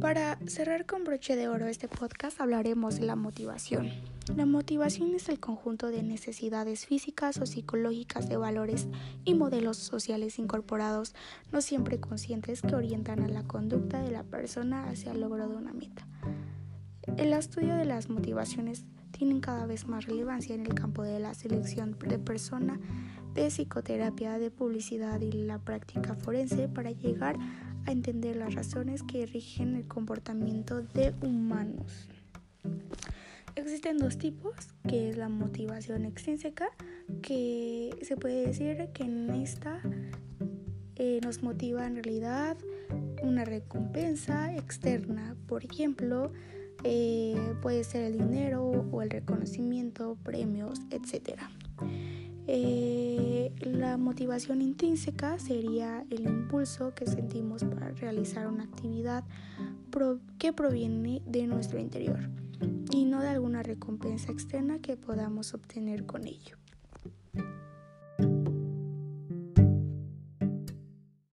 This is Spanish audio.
Para cerrar con broche de oro este podcast hablaremos de la motivación. La motivación es el conjunto de necesidades físicas o psicológicas de valores y modelos sociales incorporados, no siempre conscientes, que orientan a la conducta de la persona hacia el logro de una meta. El estudio de las motivaciones tienen cada vez más relevancia en el campo de la selección de persona, de psicoterapia, de publicidad y la práctica forense para llegar a entender las razones que rigen el comportamiento de humanos. Existen dos tipos, que es la motivación extrínseca, que se puede decir que en esta eh, nos motiva en realidad una recompensa externa, por ejemplo, eh, puede ser el dinero o el reconocimiento, premios, etc. Motivación intrínseca sería el impulso que sentimos para realizar una actividad que proviene de nuestro interior y no de alguna recompensa externa que podamos obtener con ello.